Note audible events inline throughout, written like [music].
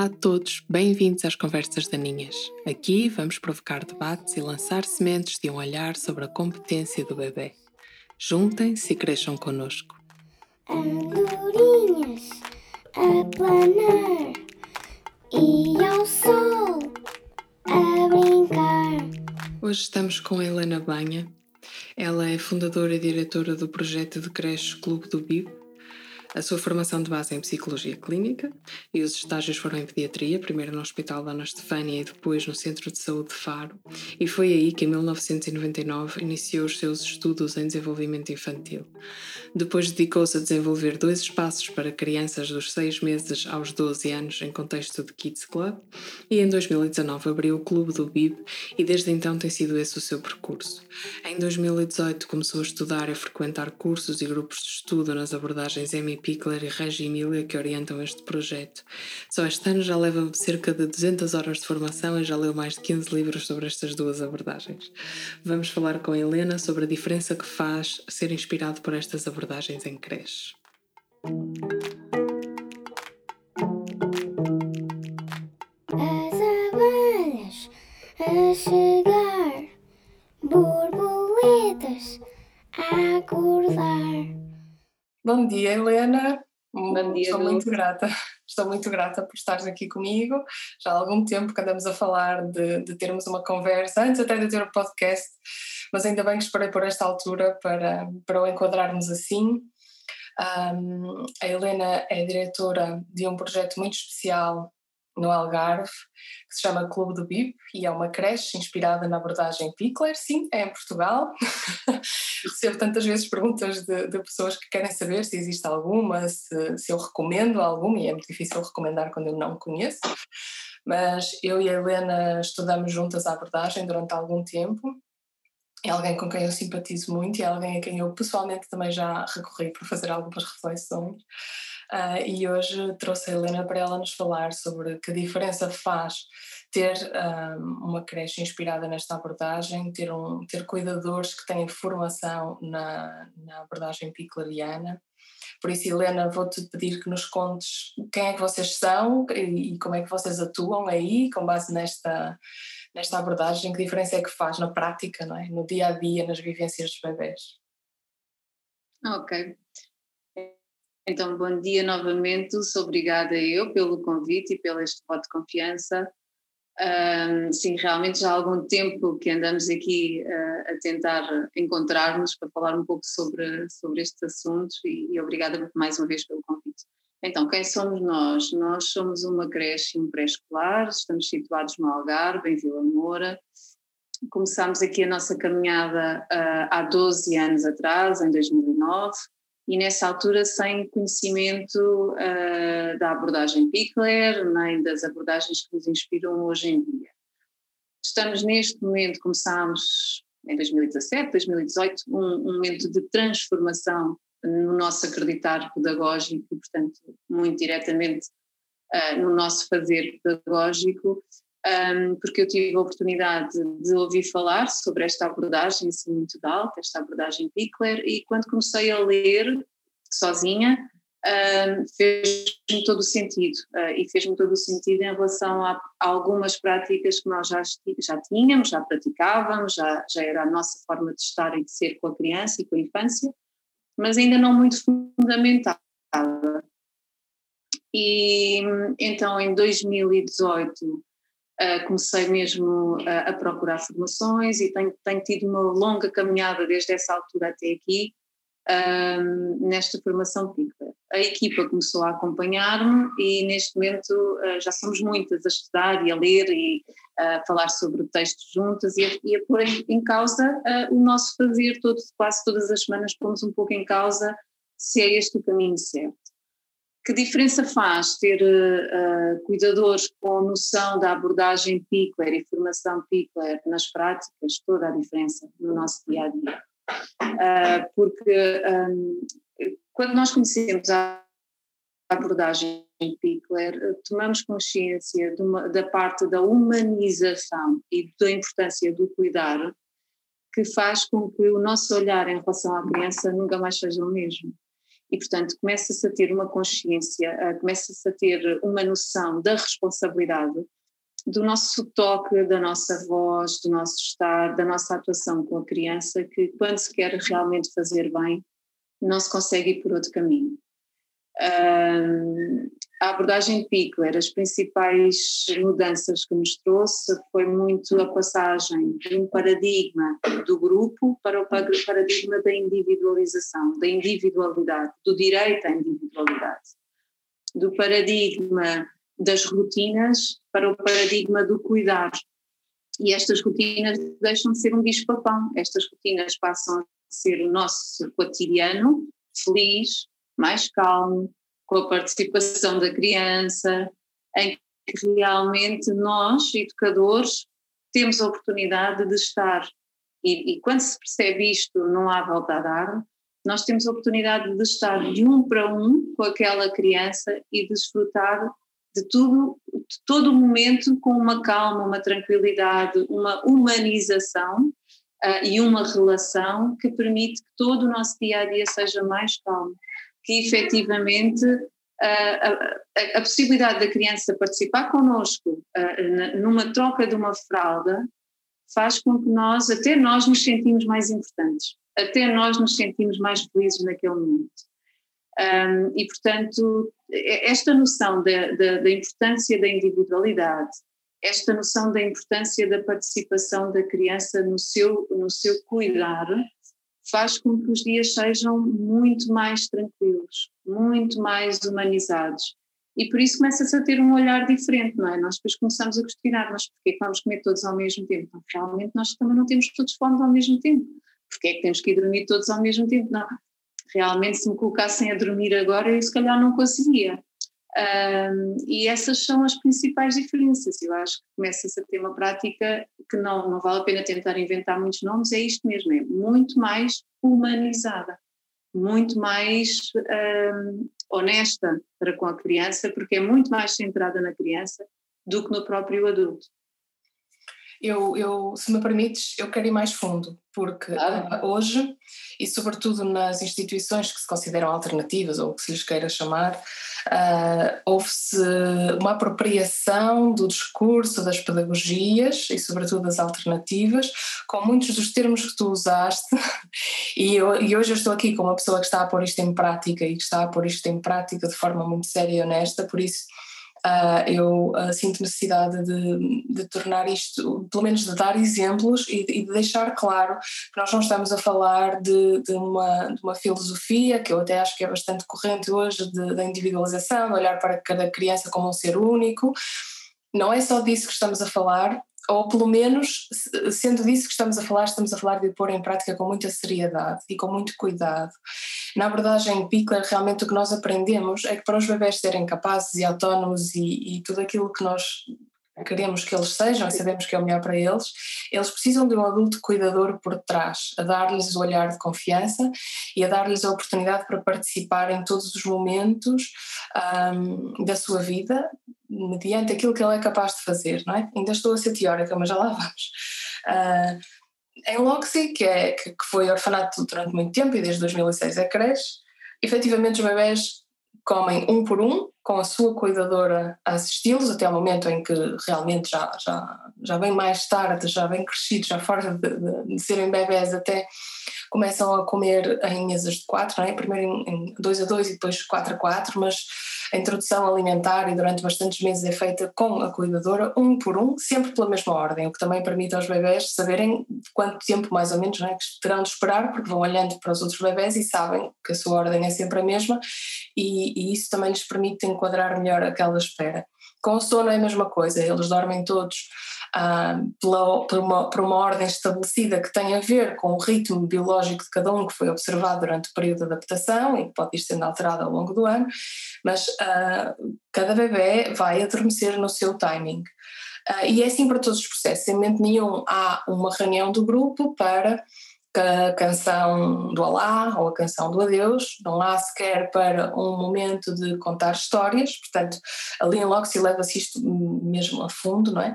Olá a todos, bem-vindos às Conversas Daninhas. Aqui vamos provocar debates e lançar sementes de um olhar sobre a competência do bebê. Juntem-se e cresçam connosco. Andorinhas a planar e ao sol a brincar. Hoje estamos com a Helena Banha. Ela é fundadora e diretora do projeto de creche Clube do BIB, a sua formação de base é em psicologia clínica e os estágios foram em pediatria, primeiro no Hospital Dona Estefânia e depois no Centro de Saúde de Faro. E foi aí que, em 1999, iniciou os seus estudos em desenvolvimento infantil. Depois dedicou-se a desenvolver dois espaços para crianças dos 6 meses aos 12 anos em contexto de Kids Club e em 2019 abriu o Clube do BIB e desde então tem sido esse o seu percurso. Em 2018 começou a estudar e a frequentar cursos e grupos de estudo nas abordagens MIP Pickler e Regi Emília que orientam este projeto. Só este ano já leva cerca de 200 horas de formação e já leu mais de 15 livros sobre estas duas abordagens. Vamos falar com Helena sobre a diferença que faz ser inspirado por estas abordagens em creche. As abelhas a chegar, borboletas a acordar. Bom dia, Helena. Bom dia, Estou muito grata. Estou muito grata por estares aqui comigo. Já há algum tempo que andamos a falar de, de termos uma conversa, antes até de ter o podcast, mas ainda bem que esperei por esta altura para, para o enquadrarmos assim. Ahm, a Helena é diretora de um projeto muito especial no Algarve, que se chama Clube do BIP, e é uma creche inspirada na abordagem Pickler. Sim, é em Portugal. [laughs] Recebo tantas vezes perguntas de, de pessoas que querem saber se existe alguma, se, se eu recomendo alguma, e é muito difícil recomendar quando eu não conheço. Mas eu e a Helena estudamos juntas a abordagem durante algum tempo. É alguém com quem eu simpatizo muito e é alguém a quem eu pessoalmente também já recorri para fazer algumas reflexões. Ah, e hoje trouxe a Helena para ela nos falar sobre que diferença faz ter ah, uma creche inspirada nesta abordagem, ter, um, ter cuidadores que têm formação na, na abordagem piclariana. Por isso, Helena, vou-te pedir que nos contes quem é que vocês são e, e como é que vocês atuam aí, com base nesta, nesta abordagem, que diferença é que faz na prática, não é? no dia a dia, nas vivências dos bebés. Ok. Então, bom dia novamente. Sou obrigada eu pelo convite e pelo este voto de confiança. Ahm, sim, realmente já há algum tempo que andamos aqui ah, a tentar encontrar-nos para falar um pouco sobre, sobre estes assuntos e, e obrigada mais uma vez pelo convite. Então, quem somos nós? Nós somos uma creche e um pré-escolar, estamos situados no Algarve, em Vila Moura. Começámos aqui a nossa caminhada ah, há 12 anos atrás, em 2009, e nessa altura sem conhecimento ah, da abordagem Pickler, nem das abordagens que nos inspiram hoje em dia. Estamos neste momento, começámos em 2017, 2018, um, um momento de transformação no nosso acreditar pedagógico, e, portanto, muito diretamente ah, no nosso fazer pedagógico, um, porque eu tive a oportunidade de ouvir falar sobre esta abordagem assim muito de alta, esta abordagem Pickler, e quando comecei a ler sozinha, um, fez-me todo o sentido, uh, e fez-me todo o sentido em relação a, a algumas práticas que nós já, já tínhamos, já praticávamos, já, já era a nossa forma de estar e de ser com a criança e com a infância, mas ainda não muito fundamentada. E então em 2018 uh, comecei mesmo a, a procurar formações e tenho, tenho, tido uma longa caminhada desde essa altura até aqui um, nesta formação Pickler. A equipa começou a acompanhar-me e neste momento já somos muitas a estudar e a ler e a falar sobre o texto juntas e a, e a pôr em, em causa o nosso fazer, todo, quase todas as semanas pomos um pouco em causa se é este o caminho certo. Que diferença faz ter uh, cuidadores com noção da abordagem Pickler e formação Pickler nas práticas? Toda a diferença no nosso dia a dia. Uh, porque um, quando nós conhecemos a abordagem Pickler, tomamos consciência uma, da parte da humanização e da importância do cuidar, que faz com que o nosso olhar em relação à criança nunca mais seja o mesmo. E, portanto, começa-se a ter uma consciência, começa-se a ter uma noção da responsabilidade do nosso toque, da nossa voz, do nosso estar, da nossa atuação com a criança, que quando se quer realmente fazer bem, não se consegue ir por outro caminho. A abordagem Pickler, as principais mudanças que nos trouxe. Foi muito a passagem de um paradigma do grupo para o paradigma da individualização, da individualidade, do direito à individualidade, do paradigma das rotinas para o paradigma do cuidar. E estas rotinas deixam de ser um bicho-papão, estas rotinas passam a ser o nosso cotidiano feliz, mais calmo, com a participação da criança, em que realmente nós, educadores, temos a oportunidade de estar, e, e quando se percebe isto, não há volta a dar, nós temos a oportunidade de estar de um para um com aquela criança e desfrutar de tudo, de todo o momento com uma calma, uma tranquilidade, uma humanização uh, e uma relação que permite que todo o nosso dia a dia seja mais calmo, que efetivamente uh, a, a, possibilidade da criança participar connosco numa troca de uma fralda faz com que nós, até nós nos sentimos mais importantes, até nós nos sentimos mais felizes naquele momento. Um, e, portanto, esta noção da, da, da, importância da individualidade, esta noção da importância da participação da criança no seu, no seu cuidar, faz com que os dias sejam muito mais tranquilos, muito mais humanizados. E por isso começa-se a ter um olhar diferente, não é? Nós depois começamos a questionar, mas porquê que vamos comer todos ao mesmo tempo? Não, realmente nós também não temos todos fome ao mesmo tempo. Porquê é que temos que ir dormir todos ao mesmo tempo? Não, realmente se me colocassem a dormir agora eu se calhar não conseguia. Um, e essas são as principais diferenças. Eu acho que começa-se a ter uma prática que não, não vale a pena tentar inventar muitos nomes, é isto mesmo, é muito mais humanizada, muito mais um, honesta para com a criança, porque é muito mais centrada na criança do que no próprio adulto. Eu, eu, se me permites, eu quero ir mais fundo, porque ah. uh, hoje, e sobretudo nas instituições que se consideram alternativas, ou que se lhes queira chamar, uh, houve-se uma apropriação do discurso, das pedagogias e, sobretudo, das alternativas, com muitos dos termos que tu usaste, [laughs] e, eu, e hoje eu estou aqui com uma pessoa que está a pôr isto em prática e que está a pôr isto em prática de forma muito séria e honesta, por isso Uh, eu uh, sinto necessidade de, de, tornar isto, pelo menos de dar exemplos e de, e de, deixar claro que nós não estamos a falar de, de, uma, de uma filosofia, que eu até acho que é bastante corrente hoje, da individualização, olhar para cada criança como um ser único. Não é só disso que estamos a falar, ou pelo menos, sendo disso que estamos a falar, estamos a falar de pôr em prática com muita seriedade e com muito cuidado. Na abordagem Pickler, realmente o que nós aprendemos é que para os bebés serem capazes e autónomos e, e tudo aquilo que nós queremos que eles sejam e sabemos que é o melhor para eles, eles precisam de um adulto cuidador por trás, a dar-lhes o olhar de confiança e a dar-lhes a oportunidade para participar em todos os momentos um, da sua vida, mediante aquilo que ele é capaz de fazer, não é? Ainda estou a ser teórica, mas já lá vamos. Uh, em Loxi, que, é, que foi orfanato durante muito tempo e desde 2006 é creche, efetivamente os bebés comem um por um, com a sua cuidadora a assisti-los, até ao momento em que realmente já, já, já bem mais tarde, já bem crescidos, já fora de, de, de serem bebés, até começam a comer em mesas de quatro, não é? primeiro em, em dois a dois e depois quatro a quatro, mas a introdução alimentar e durante bastantes meses é feita com a cuidadora, um por um, sempre pela mesma ordem, o que também permite aos bebés saberem quanto tempo mais ou menos não é, que terão de esperar, porque vão olhando para os outros bebés e sabem que a sua ordem é sempre a mesma e, e isso também lhes permite enquadrar melhor aquela espera. Com o sono é a mesma coisa, eles dormem todos ah, pela, por, uma, por uma ordem estabelecida que tem a ver com o ritmo biológico de cada um que foi observado durante o período de adaptação e que pode ir sendo alterado ao longo do ano, mas ah, cada bebê vai adormecer no seu timing. Uh, e é assim para todos os processos, em momento nenhum há uma reunião do grupo para a canção do Alá ou a canção do Adeus, não há sequer para um momento de contar histórias, portanto, ali em Loxi leva-se isto mesmo a fundo, não é?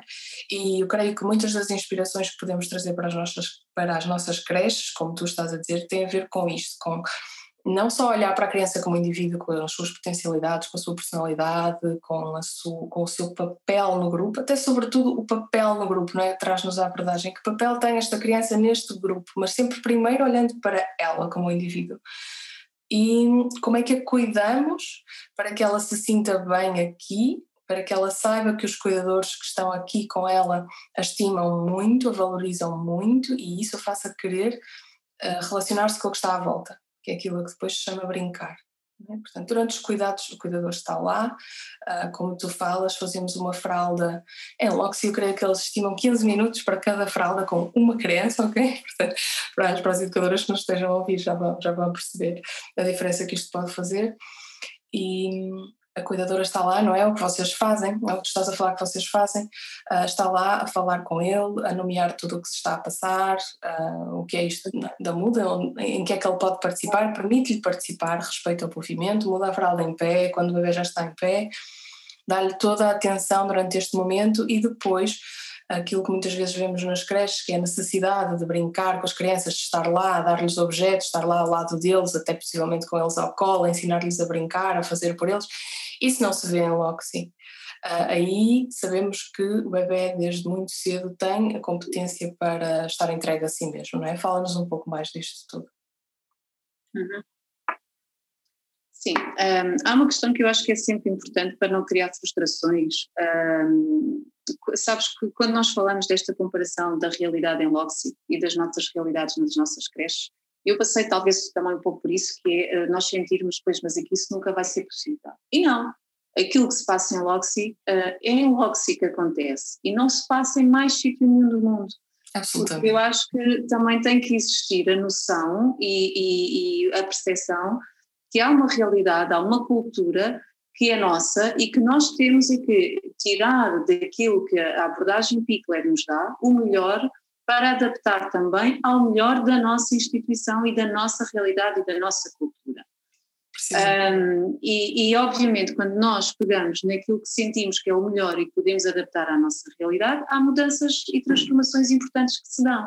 E eu creio que muitas das inspirações que podemos trazer para as nossas, para as nossas creches, como tu estás a dizer, têm a ver com isto, com não só olhar para a criança como indivíduo, com as suas potencialidades, com a sua personalidade, com, a sua, com o seu papel no grupo, até sobretudo o papel no grupo, não é? Traz-nos a abordagem. Que papel tem esta criança neste grupo? Mas sempre primeiro olhando para ela como indivíduo. E como é que a cuidamos para que ela se sinta bem aqui, para que ela saiba que os cuidadores que estão aqui com ela a estimam muito, a valorizam muito e isso a faça querer uh, relacionar-se com o que está à volta que é aquilo que depois se chama brincar. É? Portanto, durante os cuidados, o cuidador está lá, uh, como tu falas, fazemos uma fralda em Loxi, eu creio que eles estimam 15 minutos para cada fralda com uma criança, [laughs] ok? Portanto, para as, para as educadoras que nos estejam a ouvir já vão, já vão perceber a diferença que isto pode fazer. E, a cuidadora está lá, não é? O que vocês fazem, é o que estás a falar que vocês fazem, uh, está lá a falar com ele, a nomear tudo o que se está a passar, uh, o que é isto da muda, em que é que ele pode participar, permite-lhe participar, respeita o movimento, muda a fralda em pé, quando o bebê já está em pé, dá-lhe toda a atenção durante este momento e depois aquilo que muitas vezes vemos nas creches, que é a necessidade de brincar com as crianças, de estar lá, dar-lhes objetos, estar lá ao lado deles, até possivelmente com eles ao colo, ensinar-lhes a brincar, a fazer por eles. Isso não se vê em Loxy. Uh, aí sabemos que o bebê desde muito cedo tem a competência para estar entregue a si mesmo, não é? Fala-nos um pouco mais disto tudo. Uhum. Sim, um, há uma questão que eu acho que é sempre importante para não criar frustrações. Um, sabes que quando nós falamos desta comparação da realidade em Loxy e das nossas realidades nas nossas creches, eu passei talvez também um pouco por isso, que é eh, nós sentirmos, pois, mas aqui isso nunca vai ser possível. E não, aquilo que se passa em Loxy uh, é em Loxy que acontece e não se passa em mais sítio nenhum do mundo. Absolutamente. Porque eu acho que também tem que existir a noção e, e, e a percepção que há uma realidade, há uma cultura que é nossa e que nós temos e que tirar daquilo que a abordagem Pickler nos dá o melhor para adaptar também ao melhor da nossa instituição e da nossa realidade e da nossa cultura. Um, e, e, obviamente, quando nós pegamos naquilo que sentimos que é o melhor e que podemos adaptar à nossa realidade, há mudanças e transformações importantes que se dão.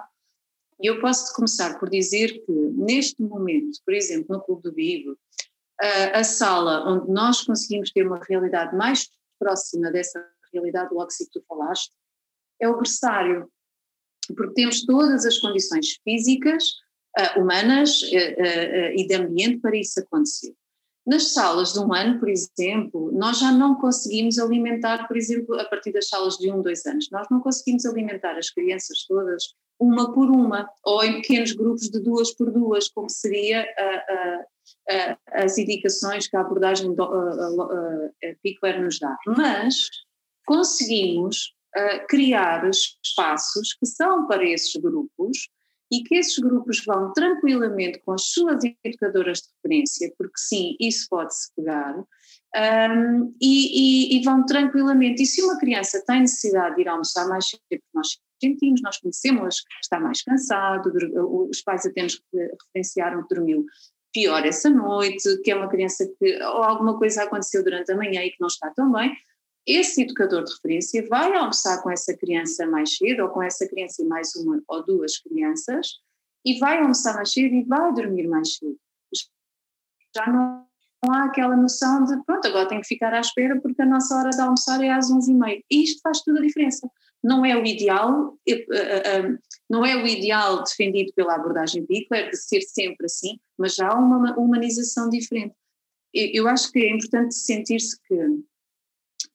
E eu posso começar por dizer que, neste momento, por exemplo, no Clube do Vivo, a, sala onde nós conseguimos ter uma realidade mais próxima dessa realidade do que tu falaste, é o berçário porque temos todas as condições físicas, uh, humanas uh, uh, e de ambiente para isso acontecer. Nas salas de um ano, por exemplo, nós já não conseguimos alimentar, por exemplo, a partir das salas de um, dois anos, nós não conseguimos alimentar as crianças todas uma por uma, ou em pequenos grupos de duas por duas, como seria as indicações que a abordagem do, Pickler nos dá. Mas conseguimos criar espaços que são para esses grupos e que esses grupos vão tranquilamente com as suas educadoras de referência, porque sim, isso pode-se pegar, um, e, e, e, vão tranquilamente. E se uma criança tem necessidade de ir almoçar mais cedo, porque nós sentimos, nós conhecemos está mais cansado, os pais até nos referenciaram que dormiu pior essa noite, que é uma criança que ou alguma coisa aconteceu durante a manhã e que não está tão bem, esse educador de referência vai almoçar com essa criança mais cedo, ou com essa criança e mais uma ou duas crianças, e vai almoçar mais cedo e vai dormir mais cedo. Já não, há aquela noção de, pronto, agora tenho que ficar à espera porque a nossa hora de almoçar é às 11h30. E isto faz toda a diferença. Não é o ideal, eh, eh, eh, não é o ideal defendido pela abordagem Pickler de ser sempre assim, mas já há uma humanização diferente. Eu acho que é importante sentir-se que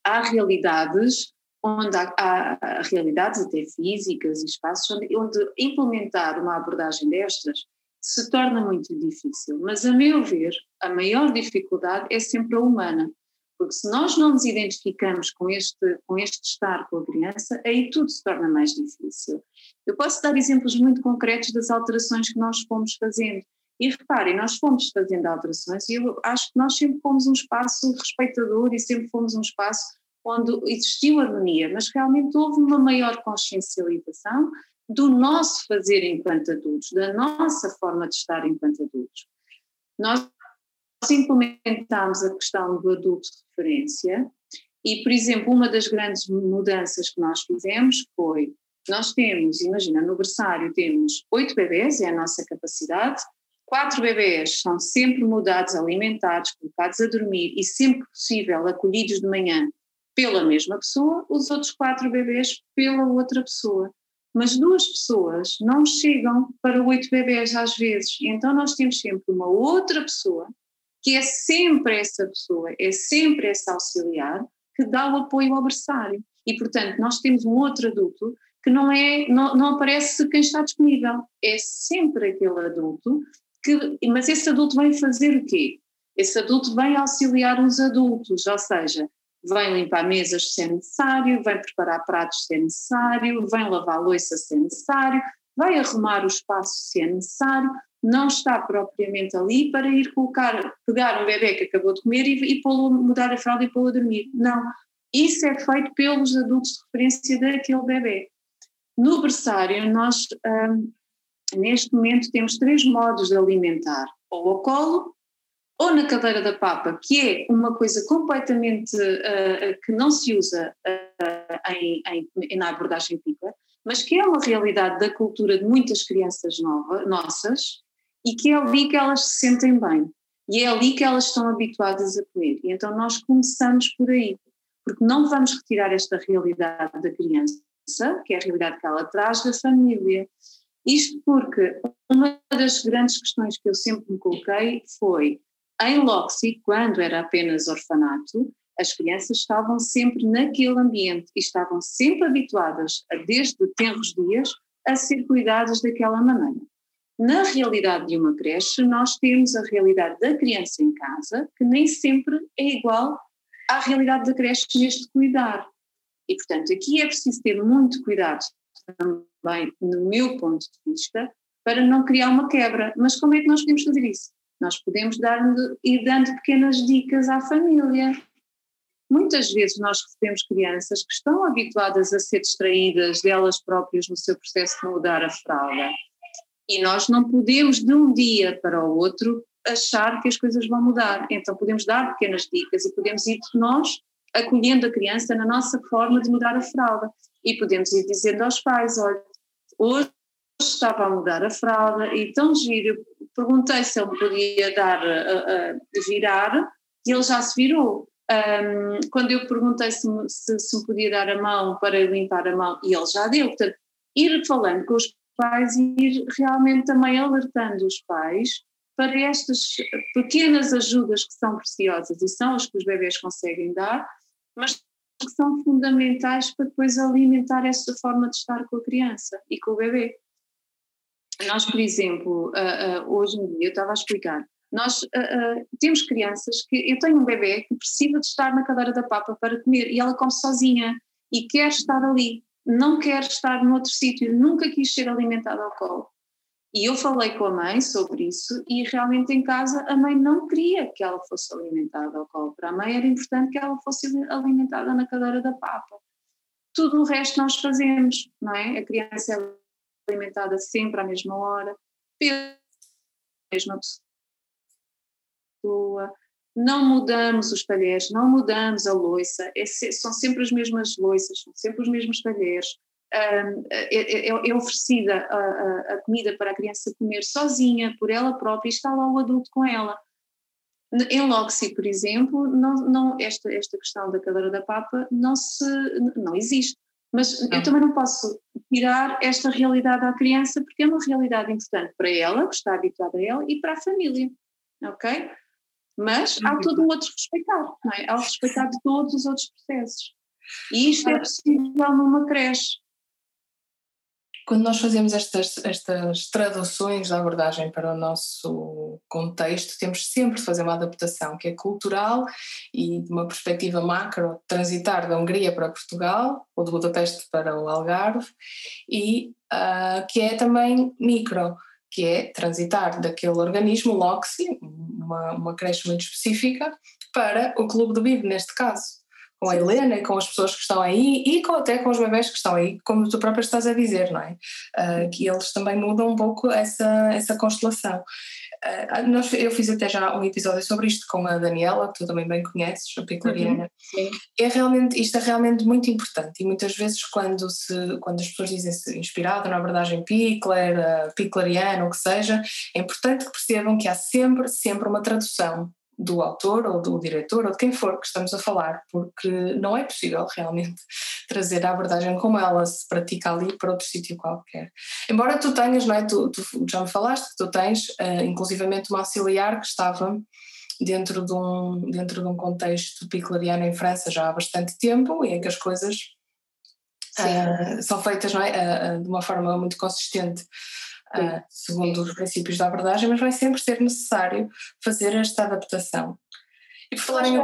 há realidades onde há, há, realidades até físicas e espaços onde, onde implementar uma abordagem destas se torna muito difícil. Mas, a meu ver, a maior dificuldade é sempre a humana, porque se nós não nos identificamos com este, com este estar com a criança, aí tudo se torna mais difícil. Eu posso dar exemplos muito concretos das alterações que nós fomos fazendo. E reparem, nós fomos fazendo alterações e eu acho que nós sempre fomos um espaço respeitador e sempre fomos um espaço onde existiu harmonia, mas realmente houve uma maior consciencialização do nosso fazer enquanto adultos, da nossa forma de estar enquanto adultos. Nós implementámos a questão do adulto de referência e, por exemplo, uma das grandes mudanças que nós fizemos foi, nós temos, imagina, no berçário temos oito bebês, é a nossa capacidade, quatro bebês são sempre mudados, alimentados, colocados a dormir e sempre possível acolhidos de manhã pela mesma pessoa, os outros quatro bebês pela outra pessoa. Mas duas pessoas não chegam para oito bebês às vezes, então nós temos sempre uma outra pessoa que é sempre essa pessoa, é sempre essa auxiliar que dá o apoio ao berçário. E, portanto, nós temos um outro adulto que não é, não, não aparece quem está disponível, é sempre aquele adulto que, mas esse adulto vem fazer o quê? Esse adulto vem auxiliar os adultos, ou seja, vem limpar mesas se é necessário, vem preparar pratos se é necessário, vem lavar louça se é necessário, vai arrumar o espaço se é necessário, não está propriamente ali para ir colocar, pegar um bebê que acabou de comer e, e mudar a fralda e pô-lo a dormir. Não, isso é feito pelos adultos de referência daquele bebê. No berçário, nós hum, neste momento temos três modos de alimentar, ou ao colo, ou na cadeira da papa, que é uma coisa completamente uh, que não se usa uh, em, em, na abordagem pipa, mas que é uma realidade da cultura de muitas crianças nova, nossas, e que é ali que elas se sentem bem, e é ali que elas estão habituadas a comer. E então nós começamos por aí, porque não vamos retirar esta realidade da criança, que é a realidade que ela traz da família. Isto porque uma das grandes questões que eu sempre me coloquei foi, em Loxi, quando era apenas orfanato, as crianças estavam sempre naquele ambiente e estavam sempre habituadas, a, desde tenros dias, a ser cuidadas daquela maneira. Na realidade de uma creche, nós temos a realidade da criança em casa, que nem sempre é igual à realidade da creche neste cuidar. E, portanto, aqui é preciso ter muito cuidado também, no meu ponto de vista, para não criar uma quebra. Mas como é que nós podemos fazer isso? Nós podemos dar, ir dando pequenas dicas à família. Muitas vezes nós recebemos crianças que estão habituadas a ser distraídas delas próprias no seu processo de mudar a fralda. E nós não podemos, de um dia para o outro, achar que as coisas vão mudar. Então podemos dar pequenas dicas e podemos ir nós acolhendo a criança na nossa forma de mudar a fralda. E podemos ir dizendo aos pais: olha, hoje estava a mudar a fralda e tão giro, perguntei se ele podia dar, a, virar, e ele já se virou. Um, quando eu perguntei se me, se, se me podia dar a mão para limpar a mão, e ele já deu. Portanto, ir falando com os pais e ir realmente também alertando os pais para estas pequenas ajudas que são preciosas e são as que os bebês conseguem dar, mas que são fundamentais para depois alimentar essa forma de estar com a criança e com o bebê. Nós, por exemplo, uh, uh, hoje em dia, eu estava a explicar, nós uh, temos crianças que, eu tenho um bebê que precisa de estar na cadeira da papa para comer e ela come sozinha e quer estar ali, não quer estar noutro sítio, nunca quis ser alimentada ao colo. E eu falei com a mãe sobre isso e realmente em casa a mãe não queria que ela fosse alimentada ao colo. Para a mãe era importante que ela fosse alimentada na cadeira da papa. Tudo o resto nós fazemos, não é? A criança é alimentada sempre à mesma hora, pela mesma pessoa, não mudamos os talheres, não mudamos a louça, é, são sempre as mesmas louças, são sempre os mesmos talheres, é, é, é, oferecida a, a, a, comida para a criança comer sozinha, por ela própria, e está lá o adulto com ela. Em Loxi, por exemplo, não, não, esta, esta questão da cadeira da papa não, se, não existe. Mas não. eu também não posso tirar esta realidade à criança porque é uma realidade importante para ela, que está habituada a ela, e para a família, ok? Mas há todo um outro respeitar, não é? Há o respeitar de todos os outros processos. E isto é possível numa creche quando nós fazemos estas, estas traduções da abordagem para o nosso contexto, temos sempre de fazer uma adaptação que é cultural e de uma perspectiva macro, transitar da Hungria para Portugal, ou de Budapeste para o Algarve, e uh, que é também micro, que é transitar daquele organismo LOXI, uma, uma creche muito específica, para o Clube do Bibo, neste caso com a Helena com as pessoas que estão aí e com, até com os bebés que estão aí, como tu própria estás a dizer, não é? Uh, que eles também mudam um pouco essa, essa constelação. Uh, nós, eu fiz até já um episódio sobre isto com a Daniela, que tu também bem conheces, a Piclariana. Uhum, é realmente, isto é realmente muito importante e muitas vezes quando, se, quando as pessoas dizem-se inspirado na abordagem Pickler, Piclariana, o que seja, é importante que percebam que há sempre, sempre uma tradução do autor ou do diretor ou de quem for que estamos a falar, porque não é possível realmente [laughs] trazer a abordagem como ela se pratica ali para outro sítio qualquer. Embora tu tenhas, não é? Tu, tu já me falaste que tu tens, uh, inclusivamente, uma auxiliar que estava dentro de um, dentro de um contexto piclariano em França já há bastante tempo e em que as coisas uh, são feitas não é? Uh, de uma forma muito consistente uh, segundo os princípios da abordagem, mas vai sempre ser necessário fazer esta adaptação. E por falar em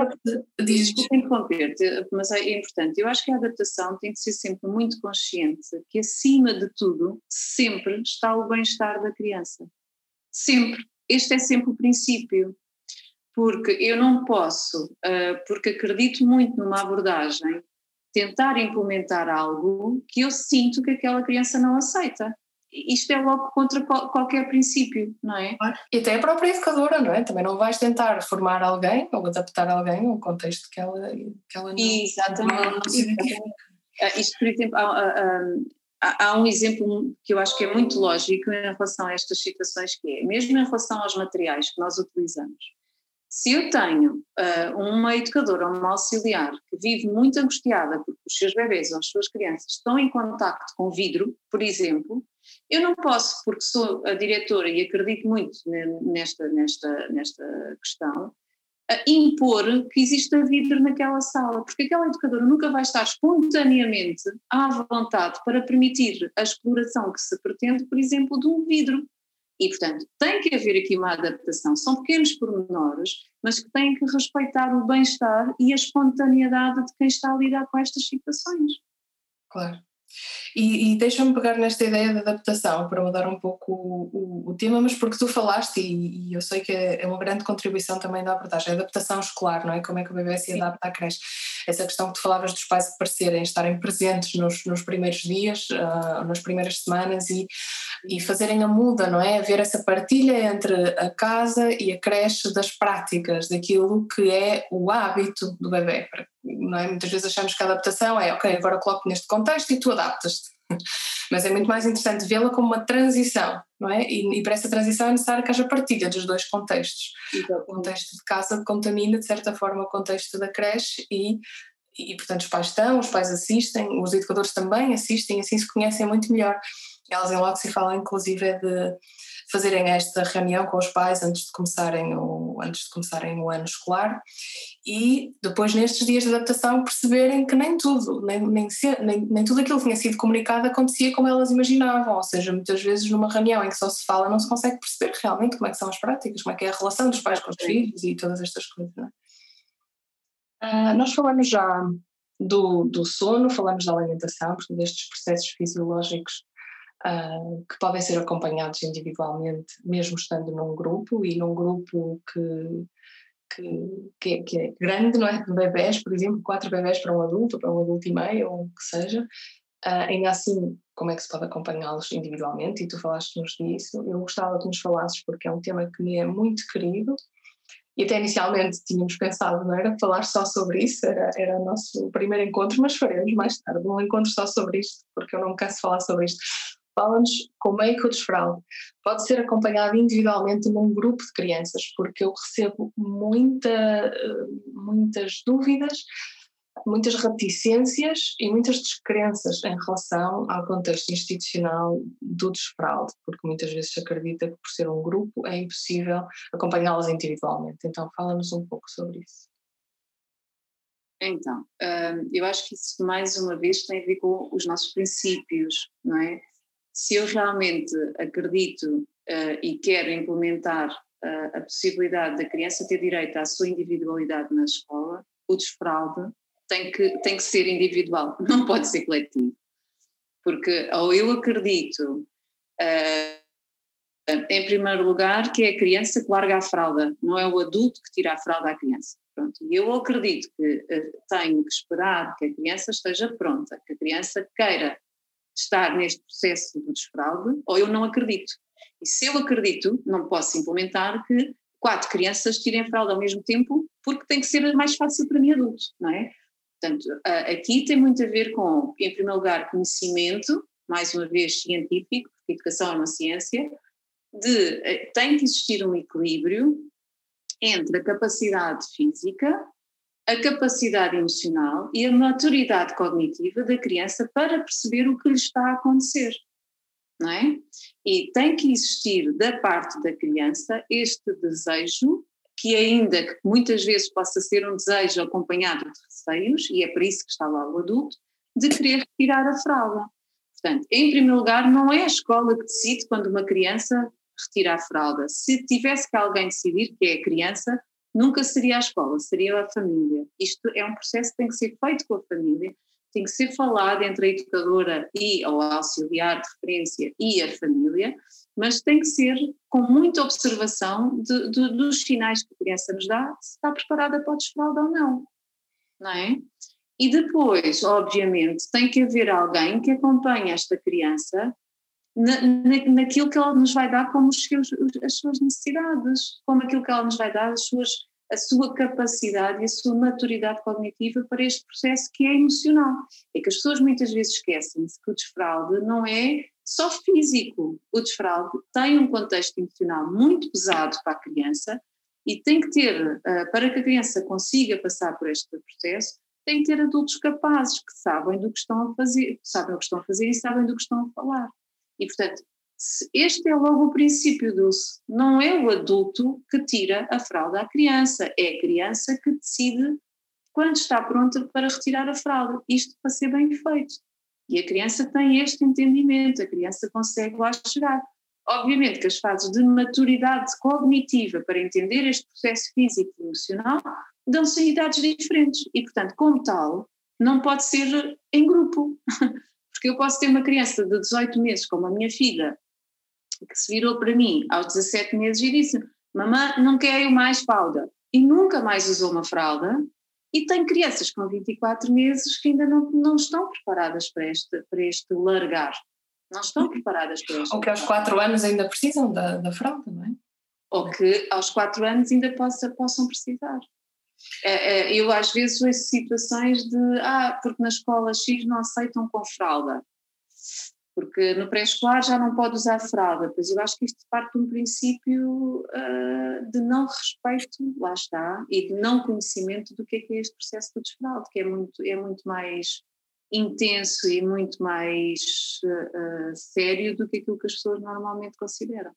diz interromper-te, mas é importante. Eu acho que a adaptação tem que ser sempre muito consciente que acima de tudo sempre está o bem-estar da criança. Sempre. Este é sempre o princípio. Porque eu não posso, uh, porque acredito muito numa abordagem, tentar implementar algo que eu sinto que aquela criança não aceita isto é logo contra qualquer princípio, não é? E até a própria educadora, não é? Também não vais tentar formar alguém ou adaptar alguém ao contexto que ela, que ela não, Exatamente. Uh, isto, por exemplo, há, há, há, um exemplo que eu acho que é muito lógico em relação a estas situações, que é, mesmo em relação aos materiais que nós utilizamos, se eu tenho uh, uma educadora ou uma auxiliar que vive muito angustiada porque os seus bebês ou as suas crianças estão em contacto com vidro, por exemplo, eu não posso, porque sou a diretora e acredito muito nesta, nesta, nesta questão, impor que exista vidro naquela sala, porque aquela educadora nunca vai estar espontaneamente à vontade para permitir a exploração que se pretende, por exemplo, de um vidro. E, portanto, tem que haver aqui uma adaptação. São pequenos pormenores, mas que têm que respeitar o bem-estar e a espontaneidade de quem está a lidar com estas situações. Claro. E, e deixa-me pegar nesta ideia de adaptação para mudar um pouco o, o, o tema, mas porque tu falaste, e, e, eu sei que é, uma grande contribuição também da abordagem, a adaptação escolar, não é? Como é que o bebê se adapta à creche. Essa questão que tu falavas dos pais aparecerem, estarem presentes nos, nos primeiros dias, uh, nas primeiras semanas e, e fazerem a muda, não é? Haver essa partilha entre a casa e a creche das práticas, daquilo que é o hábito do bebê, não é? Muitas vezes achamos que a adaptação é, ok, agora coloco neste contexto e tu adaptas-te. Mas é muito mais interessante vê-la como uma transição, não é? E, e, para essa transição é necessário que haja partilha dos dois contextos. O contexto de casa contamina, de certa forma, o contexto da creche e, e, portanto, os pais estão, os pais assistem, os educadores também assistem, assim se conhecem muito melhor. Elas em logo se falam, inclusive, de fazerem esta reunião com os pais antes de começarem o, antes de começarem o ano escolar e depois nestes dias de adaptação perceberem que nem tudo, nem, nem, nem, nem tudo aquilo que tinha sido comunicado acontecia como elas imaginavam, ou seja, muitas vezes numa reunião em que só se fala não se consegue perceber realmente como é que são as práticas, como é que é a relação dos pais com os filhos e todas estas coisas. Uh, nós falamos já do, do sono, falamos da alimentação, destes processos fisiológicos uh, que podem ser acompanhados individualmente, mesmo estando num grupo e num grupo que, que, que, é, que é grande, não é? Bebés, por exemplo, quatro bebés para um adulto, para um adulto e meio, ou o que seja. Uh, ainda assim, como é que se pode acompanhá-los individualmente? E tu falaste-nos disso. Eu gostava que nos falasses, porque é um tema que me é muito querido. E até inicialmente tínhamos pensado, não era? Falar só sobre isso, era, era o nosso primeiro encontro, mas faremos mais tarde um encontro só sobre isto, porque eu não me canso de falar sobre isto fala-nos como é que o desfraude pode ser acompanhado individualmente num grupo de crianças, porque eu recebo muita, eh, muitas dúvidas, muitas reticências e muitas descrenças em relação ao contexto institucional do desfraude, porque muitas vezes se acredita que por ser um grupo é impossível acompanhá-las individualmente. Então, fala-nos um pouco sobre isso. Então, eh, eu acho que isso mais uma vez tem a ver com os nossos princípios, não é? Se eu realmente acredito uh, e quero implementar uh, a possibilidade da criança ter direito à sua individualidade na escola, o desfraude tem que, tem que ser individual, [laughs] não pode ser coletivo. Porque ou eu acredito, uh, em primeiro lugar, que é a criança que larga a fralda, não é o adulto que tira a fralda à criança. Pronto, e eu acredito que tenho que esperar que a criança esteja pronta, que a criança queira estar neste processo do desfraude, ou eu não acredito. E se eu acredito, não posso implementar que quatro crianças tirem fralda ao mesmo tempo, porque tem que ser mais fácil para mim adulto, não é? Portanto, aqui tem muito a ver com, em primeiro lugar, conhecimento, mais uma vez científico, porque educação é uma ciência, de eh, tem que existir um equilíbrio entre a capacidade física, a capacidade emocional e a maturidade cognitiva da criança para perceber o que lhe está a acontecer, não é? E tem que existir da parte da criança este desejo que ainda que muitas vezes possa ser um desejo acompanhado de receios, e é por isso que está lá o adulto, de querer retirar a fralda. Portanto, em primeiro lugar, não é a escola que decide quando uma criança retira a fralda. Se tivesse que alguém decidir, que é a criança, nunca seria a escola, seria a família. Isto é um processo que tem que ser feito com a família, tem que ser falado entre a educadora e o auxiliar de referência e a família, mas tem que ser com muita observação de, de, dos sinais que a criança nos dá, se está preparada para o desfralda ou não, não é? E depois, obviamente, tem que haver alguém que acompanhe esta criança na, na, naquilo que ela nos vai dar como seus, as suas necessidades, como aquilo que ela nos vai dar, as suas, a sua capacidade e a sua maturidade cognitiva para este processo que é emocional. É que as pessoas muitas vezes esquecem-se que o desfraude não é só físico. O desfraude tem um contexto emocional muito pesado para a criança e tem que ter, para que a criança consiga passar por este processo, tem que ter adultos capazes que sabem do que estão a fazer, sabem o que estão a fazer e sabem do que estão a falar. E, portanto, este é logo o princípio do não é o adulto que tira a fralda à criança, é a criança que decide quando está pronta para retirar a fralda, isto para ser bem feito. E a criança tem este entendimento, a criança consegue lá chegar. Obviamente que as fases de maturidade cognitiva para entender este processo físico e emocional dão-se em idades diferentes e, portanto, como tal, não pode ser em grupo. [laughs] Porque eu posso ter uma criança de 18 meses, como a minha filha, que se virou para mim aos 17 meses e disse: Mamãe, não quero mais fralda. E nunca mais usou uma fralda. E tem crianças com 24 meses que ainda não, não estão preparadas para este, para este largar. Não estão preparadas para este. Ou que aos 4 anos ainda precisam da, da fralda, não é? Ou que aos 4 anos ainda possa, possam precisar. É, é, eu às vezes vejo situações de, ah, porque na escola X não aceitam com fralda, porque no pré-escolar já não pode usar fralda, pois eu acho que isto parte de um princípio uh, de não respeito, lá está, e de não conhecimento do que é que é este processo de desfralde, que é muito, é muito mais intenso e muito mais uh, sério do que aquilo que as pessoas normalmente consideram.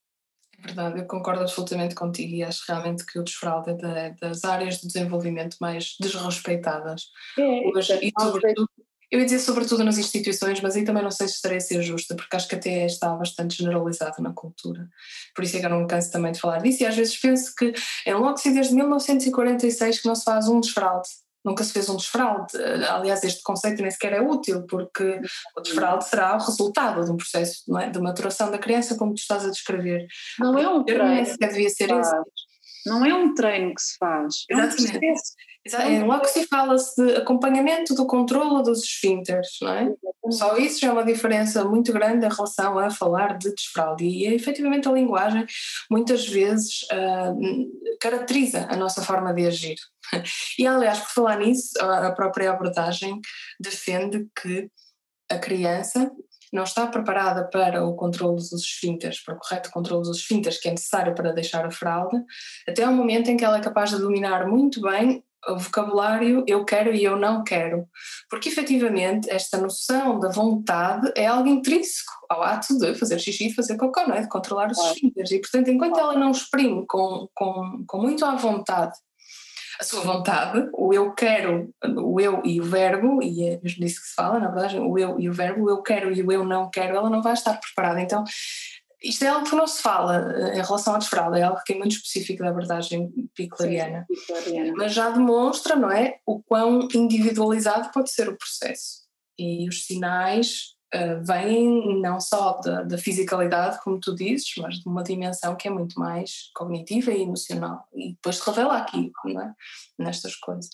Verdade, eu concordo absolutamente contigo e acho realmente que o desfraude é das áreas de desenvolvimento mais desrespeitadas. É, Hoje, e sobretudo, eu ia dizer sobretudo nas instituições, mas aí também não sei se estarei a ser justa, porque acho que até está bastante generalizado na cultura. Por isso é que eu não me canso também de falar disso e às vezes penso que é logo se desde 1946 que não se faz um desfraude nunca se fez um desfraude. Aliás, este conceito nem sequer é útil, porque o desfraude será o resultado de um processo é? de maturação da criança, como tu estás a descrever. Não é um treino. devia ser esse. Não é um treino que se faz. É Exatamente. Um é, logo se fala-se de acompanhamento do controle dos esfínteres, não é? Só isso já é uma diferença muito grande em relação a falar de desfraude. E efetivamente a linguagem muitas vezes uh, caracteriza a nossa forma de agir. [laughs] E aliás, por falar nisso, a própria abordagem defende que a criança não está preparada para o controle dos esfínteres, para o correto controle dos esfínteres que é necessário para deixar a fralda, até o momento em que ela é capaz de dominar muito bem o vocabulário eu quero e eu não quero. Porque efetivamente esta noção da vontade é algo intrínseco ao ato de fazer xixi e fazer cocô, não é? de controlar os esfínteres. E portanto, enquanto ela não exprime com, com, com muito à vontade a sua vontade, o eu quero, o eu e o verbo, e é mesmo disso que se fala, na verdade, o eu e o verbo, o eu quero e o eu não quero, ela não vai estar preparada. Então, isto é algo que não se fala eh, em relação à desfralda, é algo que é muito específico da abordagem piclariana, mas já demonstra, não é, o quão individualizado pode ser o processo. E os sinais uh, vêm não só da, da fisicalidade, como tu dizes, mas de uma dimensão que é muito mais cognitiva e emocional. E depois se revela aqui, não é? nestas coisas.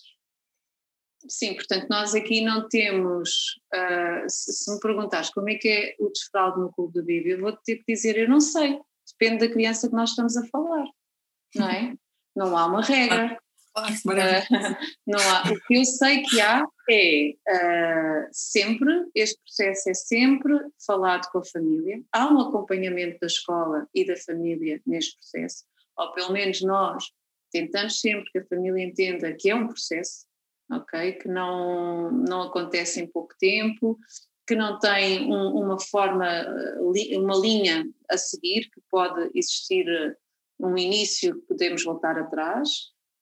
Sim, portanto, nós aqui não temos. Uh, se, se, me perguntares como é que é o desfraude no Clube do Bíblia, eu vou ter que dizer: eu não sei, depende da criança que nós estamos a falar, não é? Não há uma regra. Uh, [laughs] não há. O que eu sei que há é uh, sempre, este processo é sempre falado com a família, há um acompanhamento da escola e da família neste processo, ou pelo menos nós tentamos sempre que a família entenda que é um processo, ok? Que não, não acontece em pouco tempo, que não tem um, uma forma, uma linha a seguir, que pode existir um início que podemos voltar atrás.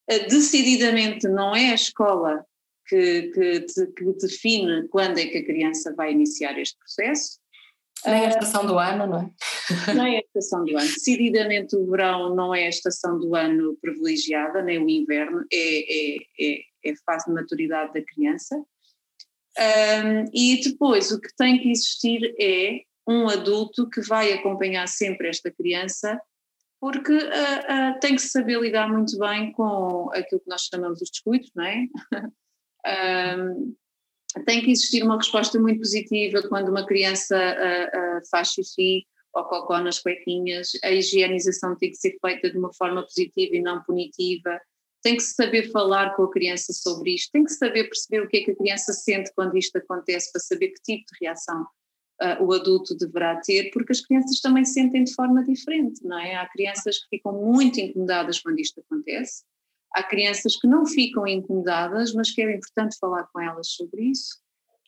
Eh, decididamente não é a escola que, que, que define quando é que a criança vai iniciar este processo. Nem a estação do ano, não é? [laughs] Nem a estação do ano. Decididamente o verão não é a estação do ano privilegiada, nem o inverno, é, é, é, é a fase de maturidade da criança. Um, e depois o que tem que existir é um adulto que vai acompanhar sempre esta criança, porque uh, uh, tem que saber lidar muito bem com aquilo que nós chamamos os descuidos, não é? [laughs] um, tem que existir uma resposta muito positiva quando uma criança uh, faz xixi ou cocó nas cuequinhas, a higienização tem que ser feita de uma forma positiva e não punitiva. Tem que saber falar com a criança sobre isto, tem que saber perceber o que é que a criança sente quando isto acontece, para saber que tipo de reação uh, o adulto deverá ter, porque as crianças também sentem de forma diferente, não é? Há crianças que ficam muito incomodadas quando isto acontece, há crianças que não ficam incomodadas, mas que é importante falar com elas sobre isso.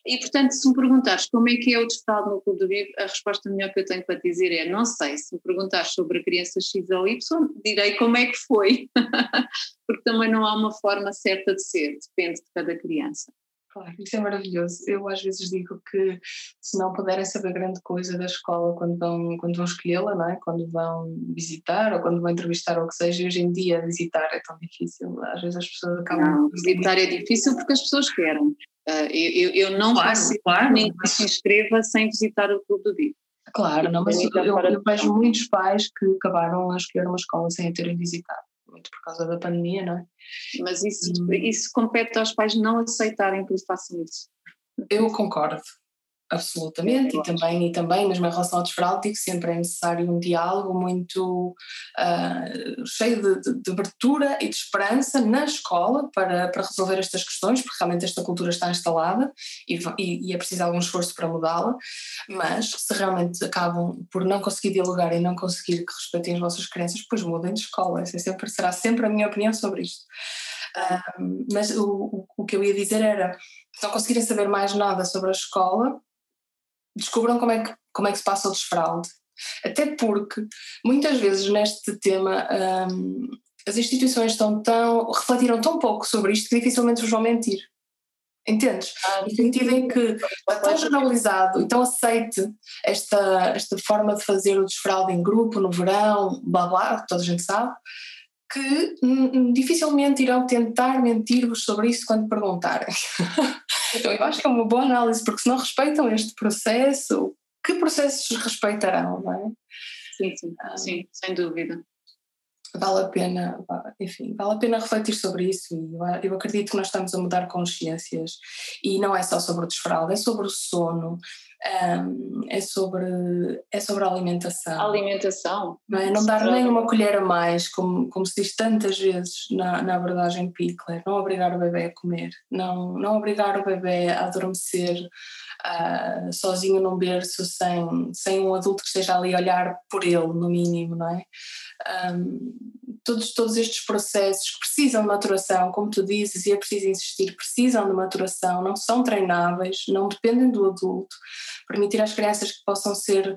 E, portanto, se me perguntares como é que é o desfraude no Clube do Vivo, a resposta melhor que eu tenho para te dizer é não sei. Se me perguntares sobre a criança X ou Y, direi como é que foi, [laughs] porque também não há uma forma certa de ser, depende de cada criança. Claro, isso é maravilhoso. Eu às vezes digo que se não puderem saber grande coisa da escola quando vão, quando vão escolhê-la, não é? quando vão visitar ou quando vão entrevistar ou o que seja, hoje em dia visitar é tão difícil. Às vezes as pessoas acabam. Não, visitar é difícil porque as pessoas querem. Uh, eu, eu não claro, consigo claro, ninguém mas... se inscreva sem visitar o Clube do Vivo. Claro, não, mas eu, eu, eu vejo muitos pais que acabaram a escolher uma escola sem a terem visitado, muito por causa da pandemia, não é? Mas isso, hum. isso compete aos pais não aceitarem que eles façam isso. Eu concordo, Absolutamente, e também, e também, mesmo em relação ao desfraude, sempre é necessário um diálogo muito uh, cheio de, de, de, abertura e de esperança na escola para, para resolver estas questões, porque realmente esta cultura está instalada e, e, e é preciso algum esforço para mudá-la, mas se realmente acabam por não conseguir dialogar e não conseguir que respeitem as vossas crenças, pois mudem de escola, essa é sempre, será sempre a minha opinião sobre isto. Uh, mas o, o que eu ia dizer era, se não conseguirem saber mais nada sobre a escola, descubram como é que, como é que se passa o desfraude. Até porque, muitas vezes neste tema, um, as instituições estão tão, refletiram tão pouco sobre isto que dificilmente vos vão mentir. Entendes? Ah, no sentido em que está tão generalizado e tão aceite esta, esta forma de fazer o desfraude em grupo, no verão, blá blá, toda a gente sabe, que hum, dificilmente irão tentar mentir-vos sobre isso quando perguntarem. [laughs] então eu acho que é uma boa análise, porque se não respeitam este processo, que processos respeitarão, não é? Sim, sim, ah, sim sem dúvida. Vale a pena, enfim, vale a pena refletir sobre isso e eu acredito que nós estamos a mudar consciências e não é só sobre o desfraude, é sobre o sono, um, é, sobre, é sobre a alimentação. alimentação. Não, é? não dar nem uma colher a mais, como, como se diz tantas vezes na, na abordagem Pickler, não obrigar o bebê a comer, não, não obrigar o bebê a adormecer uh, sozinho num berço sem, sem um adulto que esteja ali a olhar por ele, no mínimo, não é? Um, todos, todos estes processos precisam de maturação, como tu dizes, e é preciso insistir, precisam de maturação, não são treináveis, não dependem do adulto, permitir às crianças que possam ser,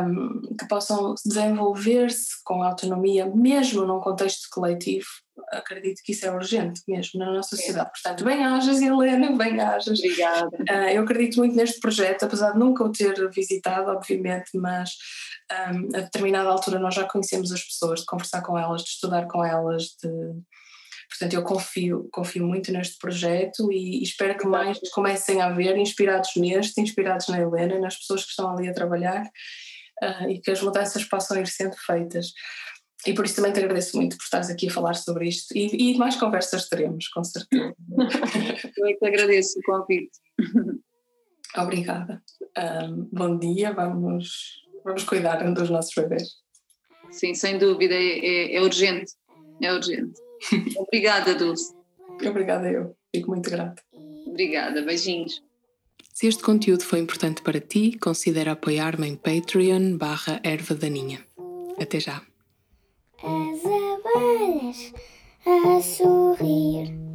um, que possam desenvolver-se com autonomia, mesmo num contexto coletivo, acredito que isso é urgente mesmo na nossa sociedade. Portanto, bem-ajas, Helena, bem-ajas. Obrigada. Uh, eu acredito muito neste projeto, apesar de nunca o ter visitado, obviamente, mas um, a determinada altura nós já conhecemos as pessoas, de conversar com elas, de estudar com elas, de Portanto, eu confio, confio muito neste projeto e, e espero que mais comecem a haver inspirados neste, inspirados na Helena, nas pessoas que estão ali a trabalhar uh, e que as mudanças possam ir sendo feitas. E por isso também te agradeço muito por estares aqui a falar sobre isto e, e mais conversas teremos, com certeza. [laughs] eu é que te agradeço o convite. Obrigada. Um, bom dia, vamos, vamos cuidar dos nossos bebês. Sim, sem dúvida, é, é, é urgente. É urgente. [laughs] Obrigada, Dulce. Obrigada, eu. Fico muito grata. Obrigada, beijinhos. Se este conteúdo foi importante para ti, considera apoiar-me em Patreon barra erva daninha. Até já as abelhas a sorrir.